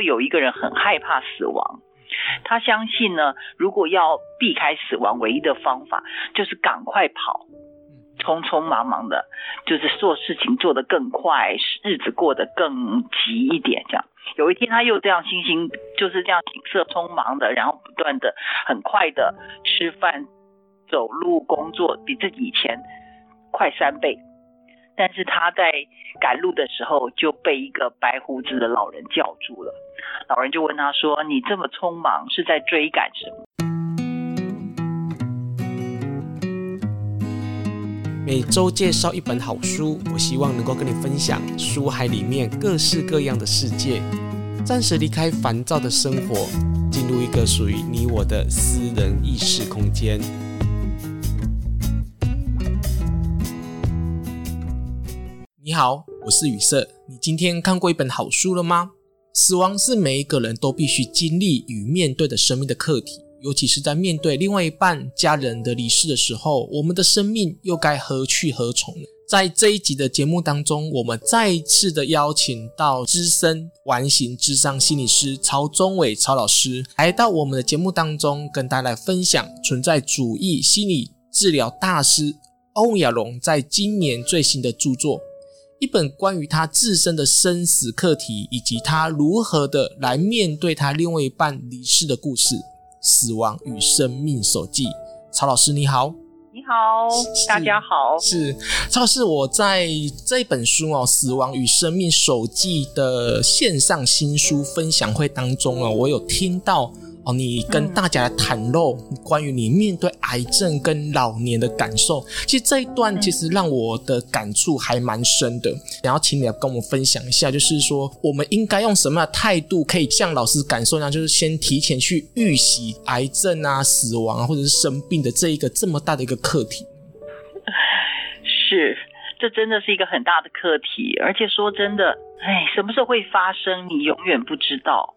有一个人很害怕死亡，他相信呢，如果要避开死亡，唯一的方法就是赶快跑，匆匆忙忙的，就是做事情做得更快，日子过得更急一点，这样。有一天他又这样心心就是这样行色匆忙的，然后不断的很快的吃饭、走路、工作，比自己以前快三倍。但是他在赶路的时候就被一个白胡子的老人叫住了。老人就问他说：“你这么匆忙是在追赶什么？”每周介绍一本好书，我希望能够跟你分享书海里面各式各样的世界，暂时离开烦躁的生活，进入一个属于你我的私人意识空间。好，我是雨色。你今天看过一本好书了吗？死亡是每一个人都必须经历与面对的生命的课题，尤其是在面对另外一半家人的离世的时候，我们的生命又该何去何从呢？在这一集的节目当中，我们再一次的邀请到资深完形智商心理师曹宗伟曹老师来到我们的节目当中，跟大家来分享存在主义心理治疗大师欧亚龙在今年最新的著作。一本关于他自身的生死课题，以及他如何的来面对他另外一半离世的故事，《死亡与生命手记》。曹老师你好，你好，大家好。是曹老师，我在这本书哦，《死亡与生命手记》的线上新书分享会当中哦，我有听到。哦，你跟大家来袒露关于你面对癌症跟老年的感受，其实这一段其实让我的感触还蛮深的。然后请你来跟我们分享一下，就是说我们应该用什么样的态度，可以像老师感受一样，就是先提前去预习癌症啊、死亡啊，或者是生病的这一个这么大的一个课题。是，这真的是一个很大的课题，而且说真的，哎，什么时候会发生，你永远不知道。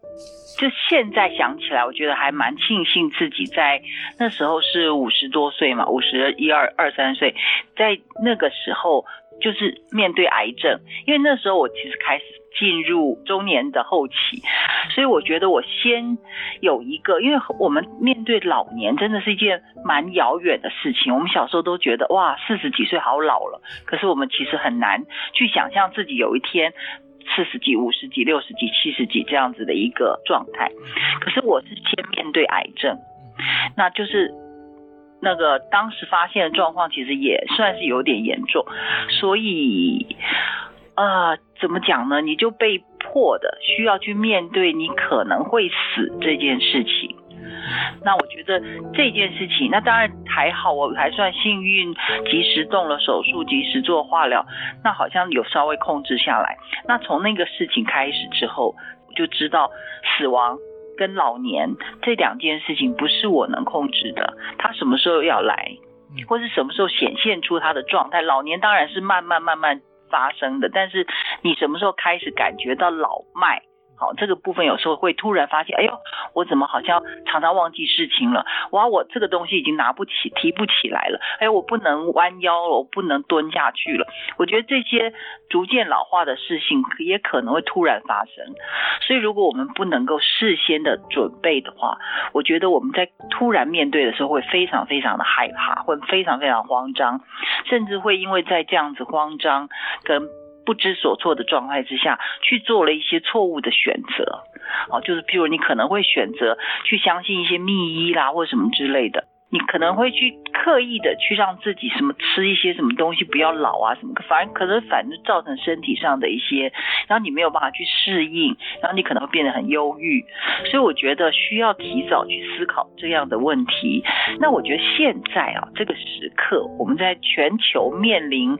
就现在想起来，我觉得还蛮庆幸自己在那时候是五十多岁嘛，五十一二二三岁，在那个时候就是面对癌症，因为那时候我其实开始进入中年的后期，所以我觉得我先有一个，因为我们面对老年真的是一件蛮遥远的事情。我们小时候都觉得哇，四十几岁好老了，可是我们其实很难去想象自己有一天。四十几、五十几、六十几、七十几这样子的一个状态，可是我是先面对癌症，那就是那个当时发现的状况其实也算是有点严重，所以呃，怎么讲呢？你就被迫的需要去面对你可能会死这件事情。那我觉得这件事情，那当然还好，我还算幸运，及时动了手术，及时做化疗，那好像有稍微控制下来。那从那个事情开始之后，我就知道死亡跟老年这两件事情不是我能控制的，他什么时候要来，或是什么时候显现出他的状态。老年当然是慢慢慢慢发生的，但是你什么时候开始感觉到老迈？好，这个部分有时候会突然发现，哎呦，我怎么好像常常忘记事情了？哇，我这个东西已经拿不起、提不起来了。哎，我不能弯腰了，我不能蹲下去了。我觉得这些逐渐老化的事情也可能会突然发生。所以，如果我们不能够事先的准备的话，我觉得我们在突然面对的时候会非常非常的害怕，会非常非常慌张，甚至会因为在这样子慌张跟不知所措的状态之下去做了一些错误的选择，哦，就是譬如你可能会选择去相信一些密医啦，或什么之类的。你可能会去刻意的去让自己什么吃一些什么东西不要老啊什么，反正可能反正造成身体上的一些，然后你没有办法去适应，然后你可能会变得很忧郁，所以我觉得需要提早去思考这样的问题。那我觉得现在啊这个时刻，我们在全球面临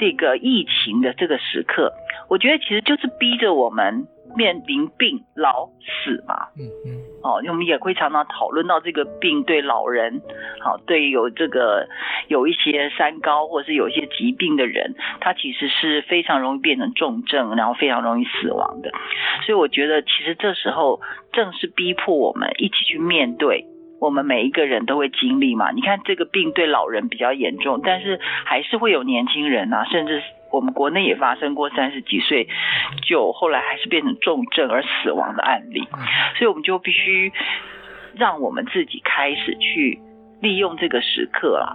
这个疫情的这个时刻，我觉得其实就是逼着我们。面临病老死嘛，嗯嗯，哦，我们也会常常讨论到这个病对老人，好，对有这个有一些三高或者是有一些疾病的人，他其实是非常容易变成重症，然后非常容易死亡的。所以我觉得，其实这时候正是逼迫我们一起去面对，我们每一个人都会经历嘛。你看这个病对老人比较严重，但是还是会有年轻人啊，甚至。我们国内也发生过三十几岁就后来还是变成重症而死亡的案例，所以我们就必须让我们自己开始去利用这个时刻啊。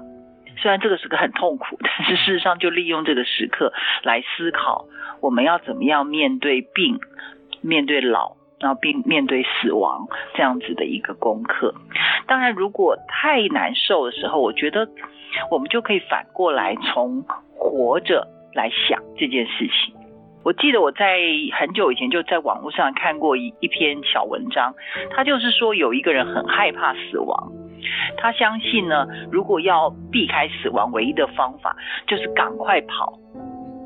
虽然这个时刻很痛苦，但是事实上就利用这个时刻来思考我们要怎么样面对病、面对老，然后并面对死亡这样子的一个功课。当然，如果太难受的时候，我觉得我们就可以反过来从活着来想这件事情。我记得我在很久以前就在网络上看过一一篇小文章，他就是说有一个人很害怕死亡。他相信呢，如果要避开死亡，唯一的方法就是赶快跑，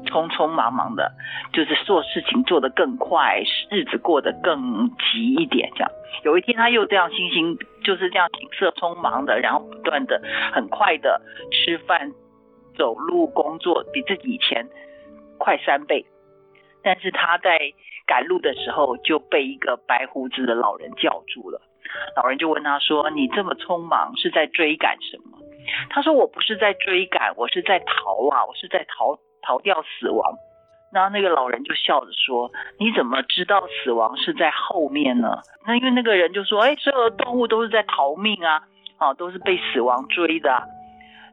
匆匆忙忙的，就是做事情做得更快，日子过得更急一点。这样，有一天他又这样心心就是这样景色匆忙的，然后不断的很快的吃饭、走路、工作，比自己以前快三倍。但是他在赶路的时候就被一个白胡子的老人叫住了。老人就问他说：“你这么匆忙，是在追赶什么？”他说：“我不是在追赶，我是在逃啊，我是在逃逃掉死亡。”然后那个老人就笑着说：“你怎么知道死亡是在后面呢？”那因为那个人就说：“哎，所有的动物都是在逃命啊，啊，都是被死亡追的。”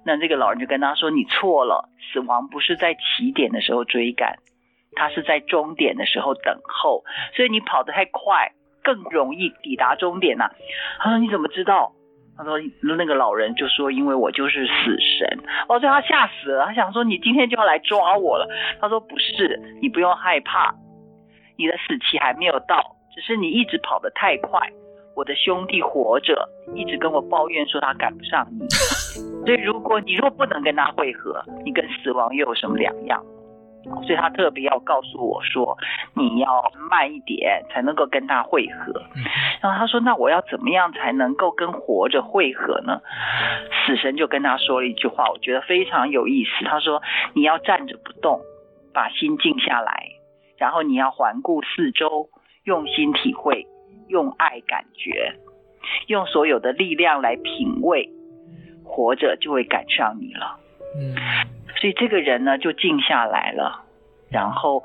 那这个老人就跟他说：“你错了，死亡不是在起点的时候追赶，他是在终点的时候等候，所以你跑得太快。”更容易抵达终点呐、他说：“你怎么知道？”他说：“那个老人就说，因为我就是死神。”哦，所以他吓死了。他想说：“你今天就要来抓我了。”他说：“不是，你不用害怕，你的死期还没有到，只是你一直跑得太快。我的兄弟活着，一直跟我抱怨说他赶不上你。所以如果你若不能跟他会合，你跟死亡又有什么两样？”所以他特别要告诉我说，你要慢一点才能够跟他会合。然后他说，那我要怎么样才能够跟活着会合呢？死神就跟他说了一句话，我觉得非常有意思。他说，你要站着不动，把心静下来，然后你要环顾四周，用心体会，用爱感觉，用所有的力量来品味，活着就会赶上你了。嗯。所以这个人呢，就静下来了，然后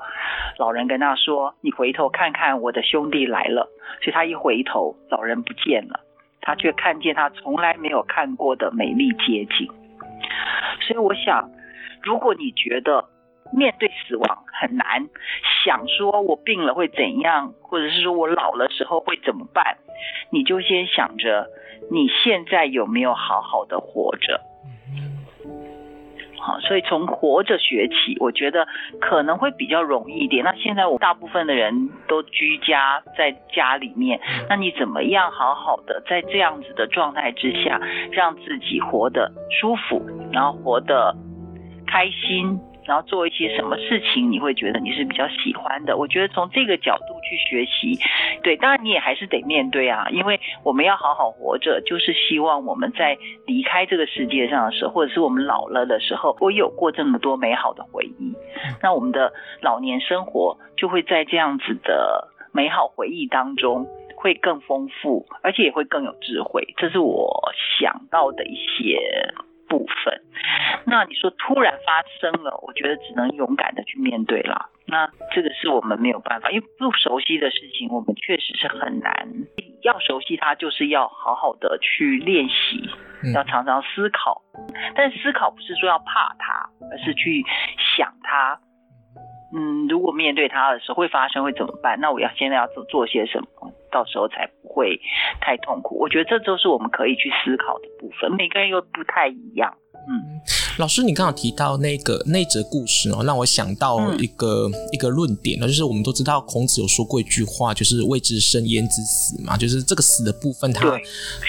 老人跟他说：“你回头看看，我的兄弟来了。”所以他一回头，老人不见了，他却看见他从来没有看过的美丽街景。所以我想，如果你觉得面对死亡很难，想说我病了会怎样，或者是说我老了时候会怎么办，你就先想着你现在有没有好好的活着。好，所以从活着学起，我觉得可能会比较容易一点。那现在我大部分的人都居家在家里面，那你怎么样好好的在这样子的状态之下，让自己活得舒服，然后活得开心？然后做一些什么事情，你会觉得你是比较喜欢的？我觉得从这个角度去学习，对，当然你也还是得面对啊，因为我们要好好活着，就是希望我们在离开这个世界上的时候，或者是我们老了的时候，我有过这么多美好的回忆，那我们的老年生活就会在这样子的美好回忆当中会更丰富，而且也会更有智慧。这是我想到的一些部分。那你说突然发生了，我觉得只能勇敢的去面对了。那这个是我们没有办法，因为不熟悉的事情，我们确实是很难。要熟悉它，就是要好好的去练习，要常常思考。但思考不是说要怕它，而是去想它。嗯，如果面对它的时候会发生，会怎么办？那我要现在要做做些什么，到时候才不会太痛苦。我觉得这都是我们可以去思考的部分。每个人又不太一样，嗯。老师，你刚好提到那个那则故事哦，让我想到一个、嗯、一个论点呢，就是我们都知道孔子有说过一句话，就是“未知生焉知死”嘛，就是这个死的部分他，他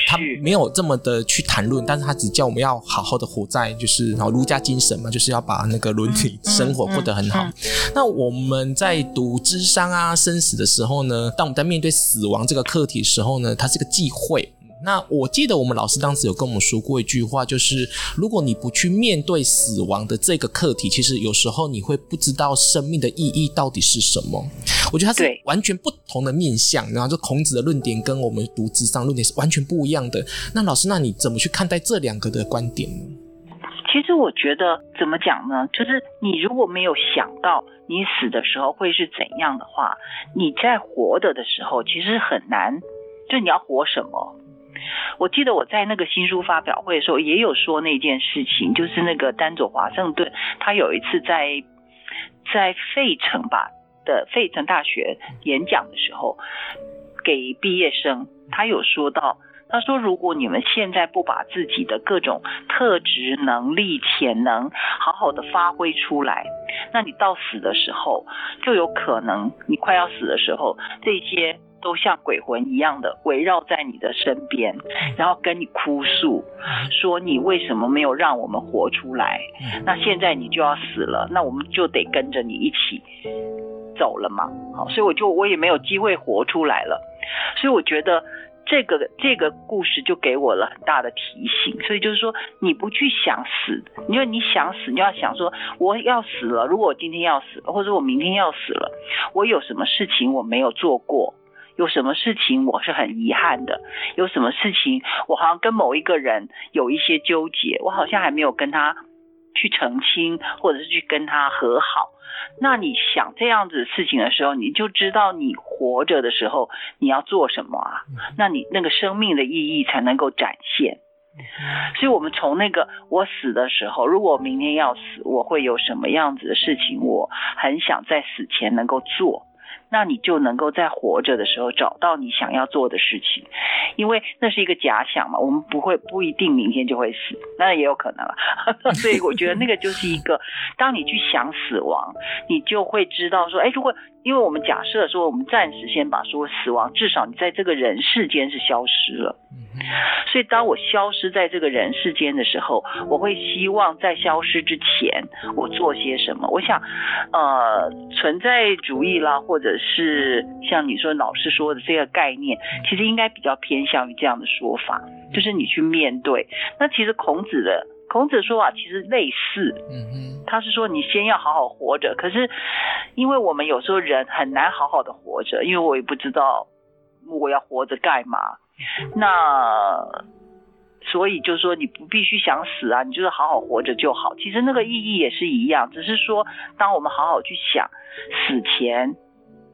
他没有这么的去谈论，但是他只叫我们要好好的活在，就是然后儒家精神嘛，就是要把那个伦理生活过得很好。嗯嗯嗯、那我们在读咨商啊生死的时候呢，当我们在面对死亡这个课题的时候呢，它是个忌讳。那我记得我们老师当时有跟我们说过一句话，就是如果你不去面对死亡的这个课题，其实有时候你会不知道生命的意义到底是什么。我觉得它是完全不同的面向，然后就孔子的论点跟我们读智商论点是完全不一样的。那老师，那你怎么去看待这两个的观点呢？其实我觉得怎么讲呢？就是你如果没有想到你死的时候会是怎样的话，你在活着的时候其实很难。就你要活什么？我记得我在那个新书发表会的时候也有说那件事情，就是那个丹佐华盛顿，他有一次在在费城吧的费城大学演讲的时候，给毕业生，他有说到。他说：“如果你们现在不把自己的各种特质、能力、潜能好好的发挥出来，那你到死的时候，就有可能你快要死的时候，这些都像鬼魂一样的围绕在你的身边，然后跟你哭诉，说你为什么没有让我们活出来？那现在你就要死了，那我们就得跟着你一起走了嘛。好，所以我就我也没有机会活出来了，所以我觉得。”这个这个故事就给我了很大的提醒，所以就是说，你不去想死，因为你想死，你要想说，我要死了，如果我今天要死了，或者我明天要死了，我有什么事情我没有做过，有什么事情我是很遗憾的，有什么事情我好像跟某一个人有一些纠结，我好像还没有跟他去澄清，或者是去跟他和好。那你想这样子事情的时候，你就知道你活着的时候你要做什么啊？那你那个生命的意义才能够展现。所以，我们从那个我死的时候，如果明天要死，我会有什么样子的事情，我很想在死前能够做。那你就能够在活着的时候找到你想要做的事情，因为那是一个假想嘛，我们不会不一定明天就会死，那也有可能了。所以我觉得那个就是一个，当你去想死亡，你就会知道说，哎，如果。因为我们假设说，我们暂时先把说死亡，至少你在这个人世间是消失了。所以当我消失在这个人世间的时候，我会希望在消失之前，我做些什么。我想，呃，存在主义啦，或者是像你说老师说的这个概念，其实应该比较偏向于这样的说法，就是你去面对。那其实孔子的。孔子说啊，其实类似，嗯，他是说你先要好好活着。可是，因为我们有时候人很难好好的活着，因为我也不知道我要活着干嘛。那所以就是说，你不必须想死啊，你就是好好活着就好。其实那个意义也是一样，只是说，当我们好好去想死前，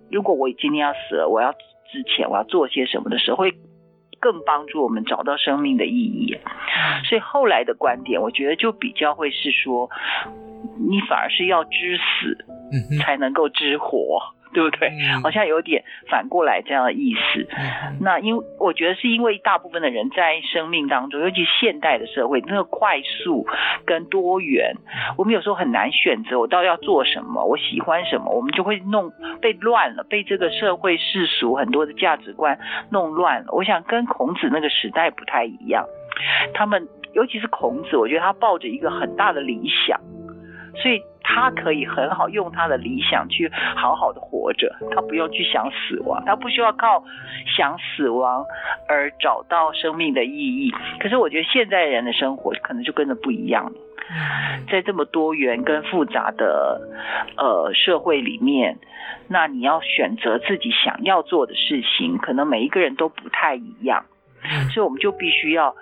如果我今天要死了，我要之前我要做些什么的时候，会。更帮助我们找到生命的意义，所以后来的观点，我觉得就比较会是说，你反而是要知死，才能够知活。对不对？好像有点反过来这样的意思。那因为我觉得是因为大部分的人在生命当中，尤其现代的社会，那个快速跟多元，我们有时候很难选择我到底要做什么，我喜欢什么，我们就会弄被乱了，被这个社会世俗很多的价值观弄乱了。我想跟孔子那个时代不太一样，他们尤其是孔子，我觉得他抱着一个很大的理想，所以。他可以很好用他的理想去好好的活着，他不用去想死亡，他不需要靠想死亡而找到生命的意义。可是我觉得现在人的生活可能就跟着不一样了，在这么多元跟复杂的呃社会里面，那你要选择自己想要做的事情，可能每一个人都不太一样，所以我们就必须要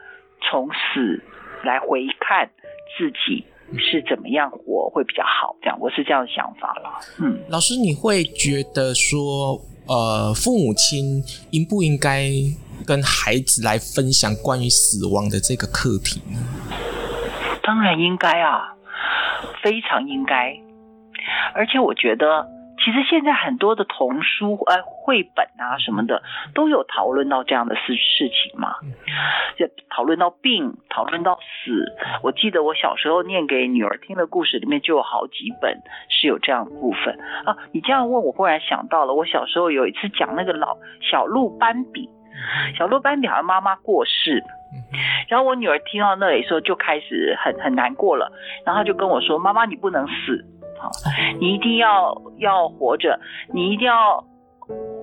从死来回看自己。是怎么样活会比较好？这样，我是这样的想法了。嗯，老师，你会觉得说，呃，父母亲应不应该跟孩子来分享关于死亡的这个课题呢？当然应该啊，非常应该。而且我觉得。其实现在很多的童书、呃，绘本啊什么的，都有讨论到这样的事事情嘛，就讨论到病，讨论到死。我记得我小时候念给女儿听的故事里面就有好几本是有这样的部分啊。你这样问我，忽然想到了，我小时候有一次讲那个老小鹿斑比，小鹿斑比好像妈妈过世，然后我女儿听到那里时候就开始很很难过了，然后就跟我说：“妈妈，你不能死。”好，你一定要要活着，你一定要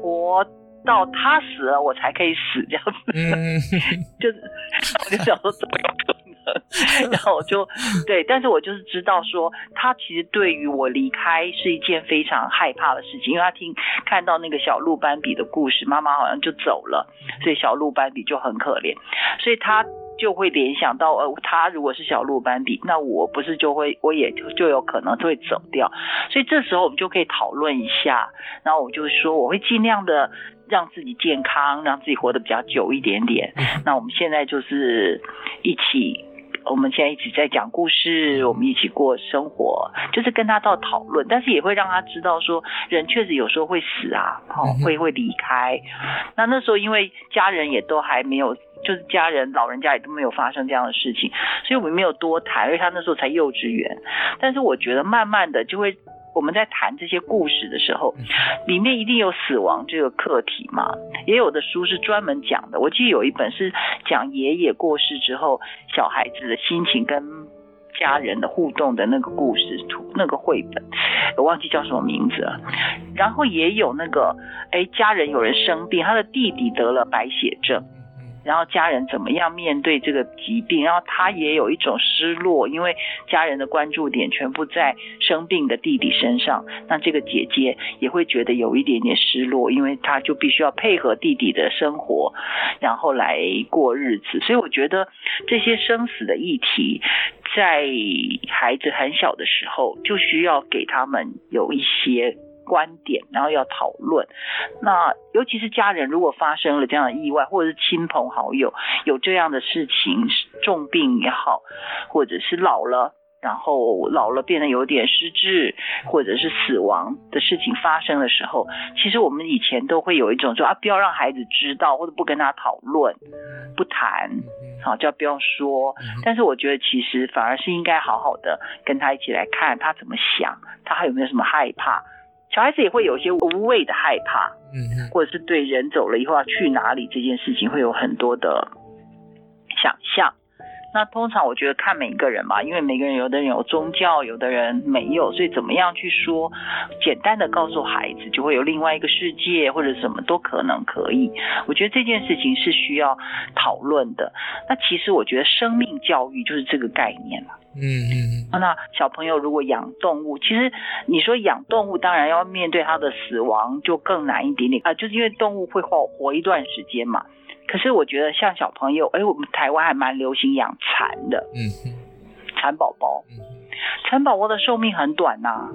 活到他死了，我才可以死这样子。嗯，就是 我就想说怎么有可能？然后我就对，但是我就是知道说，他其实对于我离开是一件非常害怕的事情，因为他听看到那个小鹿斑比的故事，妈妈好像就走了，所以小鹿斑比就很可怜，所以他就会联想到，呃，他如果是小鹿斑比，那我不是就会，我也就就有可能就会走掉。所以这时候我们就可以讨论一下，然后我就说，我会尽量的让自己健康，让自己活得比较久一点点。那我们现在就是一起。我们现在一起在讲故事，我们一起过生活，就是跟他到讨论，但是也会让他知道说，人确实有时候会死啊，哦，会会离开。那那时候因为家人也都还没有，就是家人老人家也都没有发生这样的事情，所以我们没有多谈，因为他那时候才幼稚园。但是我觉得慢慢的就会。我们在谈这些故事的时候，里面一定有死亡这个课题嘛？也有的书是专门讲的。我记得有一本是讲爷爷过世之后，小孩子的心情跟家人的互动的那个故事图，那个绘本，我忘记叫什么名字了。然后也有那个，哎，家人有人生病，他的弟弟得了白血症。然后家人怎么样面对这个疾病？然后他也有一种失落，因为家人的关注点全部在生病的弟弟身上。那这个姐姐也会觉得有一点点失落，因为她就必须要配合弟弟的生活，然后来过日子。所以我觉得这些生死的议题，在孩子很小的时候就需要给他们有一些。观点，然后要讨论。那尤其是家人，如果发生了这样的意外，或者是亲朋好友有这样的事情，重病也好，或者是老了，然后老了变得有点失智，或者是死亡的事情发生的时候，其实我们以前都会有一种说啊，不要让孩子知道，或者不跟他讨论，不谈，好，叫不要说。但是我觉得其实反而是应该好好的跟他一起来看他怎么想，他还有没有什么害怕。小孩子也会有一些无谓的害怕，嗯，或者是对人走了以后要去哪里这件事情会有很多的想象。那通常我觉得看每一个人嘛，因为每个人有的人有宗教，有的人没有，所以怎么样去说，简单的告诉孩子就会有另外一个世界或者什么都可能可以。我觉得这件事情是需要讨论的。那其实我觉得生命教育就是这个概念了。嗯嗯，那小朋友如果养动物，其实你说养动物，当然要面对它的死亡就更难一点点啊，就是因为动物会活活一段时间嘛。可是我觉得像小朋友，哎，我们台湾还蛮流行养蚕的，嗯，蚕宝宝，蚕宝宝的寿命很短呐、啊。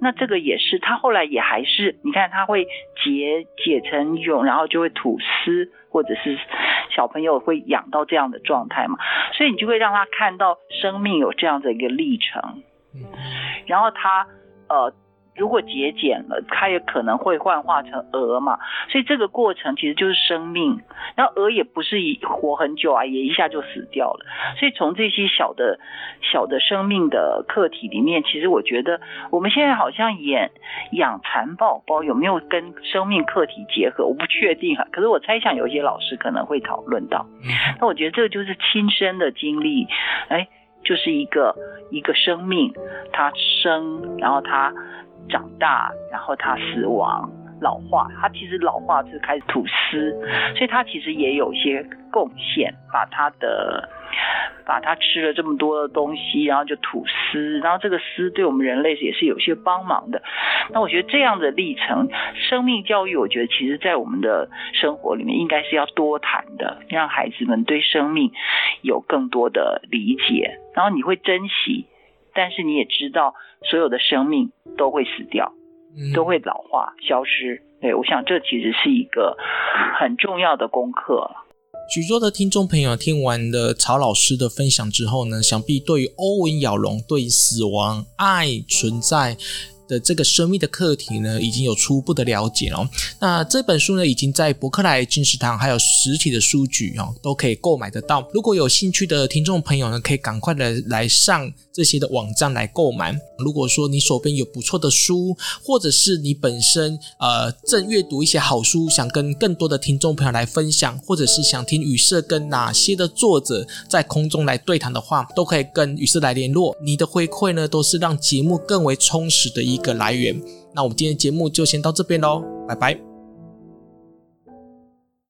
那这个也是，它后来也还是，你看它会结解成蛹，然后就会吐丝，或者是小朋友会养到这样的状态嘛，所以你就会让他看到生命有这样的一个历程，然后他呃。如果节俭了，它也可能会幻化成蛾嘛，所以这个过程其实就是生命。然后蛾也不是活很久啊，也一下就死掉了。所以从这些小的、小的生命的课题里面，其实我觉得我们现在好像演养蚕宝宝有没有跟生命课题结合，我不确定啊。可是我猜想有些老师可能会讨论到。那我觉得这个就是亲身的经历，哎，就是一个一个生命，它生，然后它。长大，然后它死亡、老化，它其实老化是开始吐丝，所以它其实也有一些贡献，把它的，把它吃了这么多的东西，然后就吐丝，然后这个丝对我们人类也是有些帮忙的。那我觉得这样的历程，生命教育，我觉得其实在我们的生活里面应该是要多谈的，让孩子们对生命有更多的理解，然后你会珍惜。但是你也知道，所有的生命都会死掉，都会老化、消失。对，我想这其实是一个很重要的功课。许多的听众朋友听完了曹老师的分享之后呢，想必对于欧文·咬龙对死亡、爱、存在的这个生命的课题呢，已经有初步的了解哦。那这本书呢，已经在博客来、金石堂还有实体的书局哦，都可以购买得到。如果有兴趣的听众朋友呢，可以赶快的来上这些的网站来购买。如果说你手边有不错的书，或者是你本身呃正阅读一些好书，想跟更多的听众朋友来分享，或者是想听雨色跟哪些的作者在空中来对谈的话，都可以跟雨色来联络。你的回馈呢，都是让节目更为充实的一。一个来源，那我们今天节目就先到这边喽，拜拜。